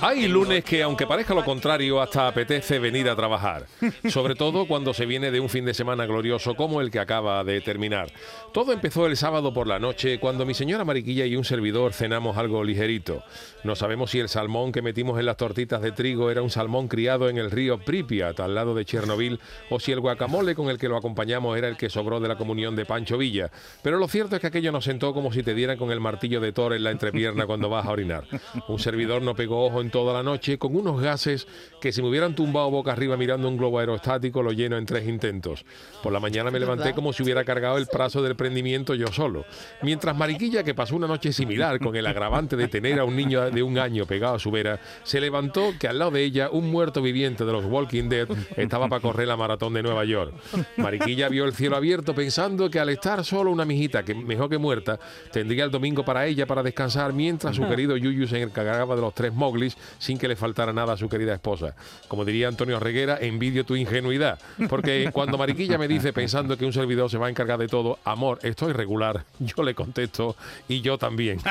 Hay lunes que, aunque parezca lo contrario, hasta apetece venir a trabajar. Sobre todo cuando se viene de un fin de semana glorioso como el que acaba de terminar. Todo empezó el sábado por la noche, cuando mi señora Mariquilla y un servidor cenamos algo ligerito. No sabemos si el salmón que metimos en las tortitas de trigo era un salmón criado en el río Pripyat, al lado de Chernobyl, o si el guacamole con el que lo acompañamos era el que sobró de la comunión de Pancho Villa. Pero lo cierto es que aquello nos sentó como si te dieran con el martillo de Thor en la entrepierna cuando vas a orinar. Un servidor no pegó ojo en toda la noche con unos gases que si me hubieran tumbado boca arriba mirando un globo aerostático lo lleno en tres intentos. Por la mañana me levanté como si hubiera cargado el prazo del prendimiento yo solo. Mientras Mariquilla, que pasó una noche similar con el agravante de tener a un niño de un año pegado a su vera, se levantó que al lado de ella un muerto viviente de los Walking Dead estaba para correr la maratón de Nueva York. Mariquilla vio el cielo abierto pensando que al estar solo una mijita, que mejor que muerta, tendría el domingo para ella para descansar mientras su querido Yuyu se encargaba de los tres moglis sin que le faltara nada a su querida esposa. Como diría Antonio Reguera, envidio tu ingenuidad, porque cuando Mariquilla me dice pensando que un servidor se va a encargar de todo, amor, estoy regular, yo le contesto y yo también.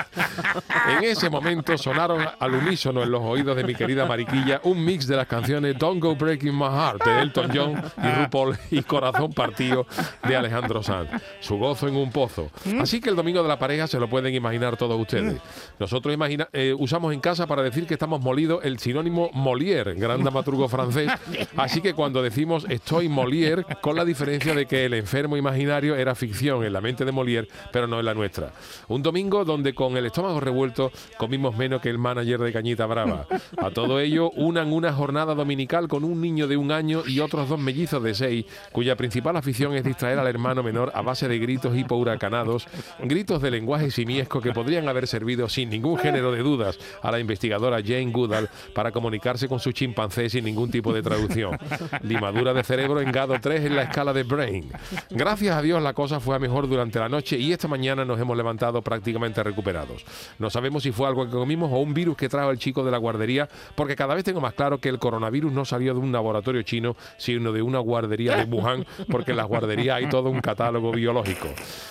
En ese momento sonaron al unísono en los oídos de mi querida Mariquilla un mix de las canciones Don't Go Breaking My Heart de Elton John y RuPaul y Corazón Partido de Alejandro Sanz. Su gozo en un pozo. Así que el domingo de la pareja se lo pueden imaginar todos ustedes. Nosotros imagina, eh, usamos en casa para decir que estamos molidos el sinónimo Molière, gran dramaturgo francés. Así que cuando decimos estoy Molière, con la diferencia de que el enfermo imaginario era ficción en la mente de Molière, pero no en la nuestra. Un domingo donde con el estómago revuelto comimos menos que el manager de Cañita Brava. A todo ello, unan una jornada dominical con un niño de un año y otros dos mellizos de seis, cuya principal afición es distraer al hermano menor a base de gritos hipohuracanados, gritos de lenguaje simiesco que podrían haber servido sin ningún género de dudas a la investigadora Jane Goodall para comunicarse con su chimpancé sin ningún tipo de traducción. Limadura de cerebro en grado 3 en la escala de Brain. Gracias a Dios la cosa fue a mejor durante la noche y esta mañana nos hemos levantado prácticamente recuperados. No sabemos si fue algo que comimos o un virus que trajo el chico de la guardería, porque cada vez tengo más claro que el coronavirus no salió de un laboratorio chino, sino de una guardería de Wuhan, porque en las guarderías hay todo un catálogo biológico.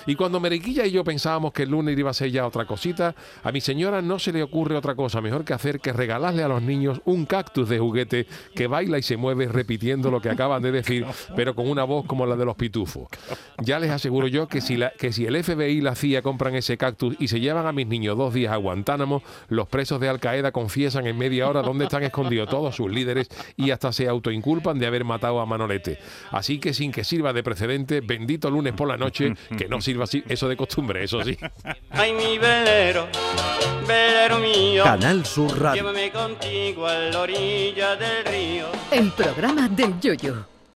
Y cuando Meriquilla y yo pensábamos que el lunes iba a ser ya otra cosita, a mi señora no se le ocurre otra cosa mejor que hacer que regalarle a los niños un cactus de juguete que baila y se mueve repitiendo lo que acaban de decir, pero con una voz como la de los pitufos. Ya les aseguro yo que si, la, que si el FBI y la CIA compran ese cactus y se llevan a mis niños dos días a Guantánamo, los presos de Al Qaeda confiesan en media hora dónde están escondidos todos sus líderes y hasta se autoinculpan de haber matado a Manolete. Así que sin que sirva de precedente, bendito lunes por la noche, que no sirva así, eso de costumbre, eso sí. Ay, mi velero, velero mío. Canal Sur Radio. Contigo a la orilla del río. El programa del Yoyo.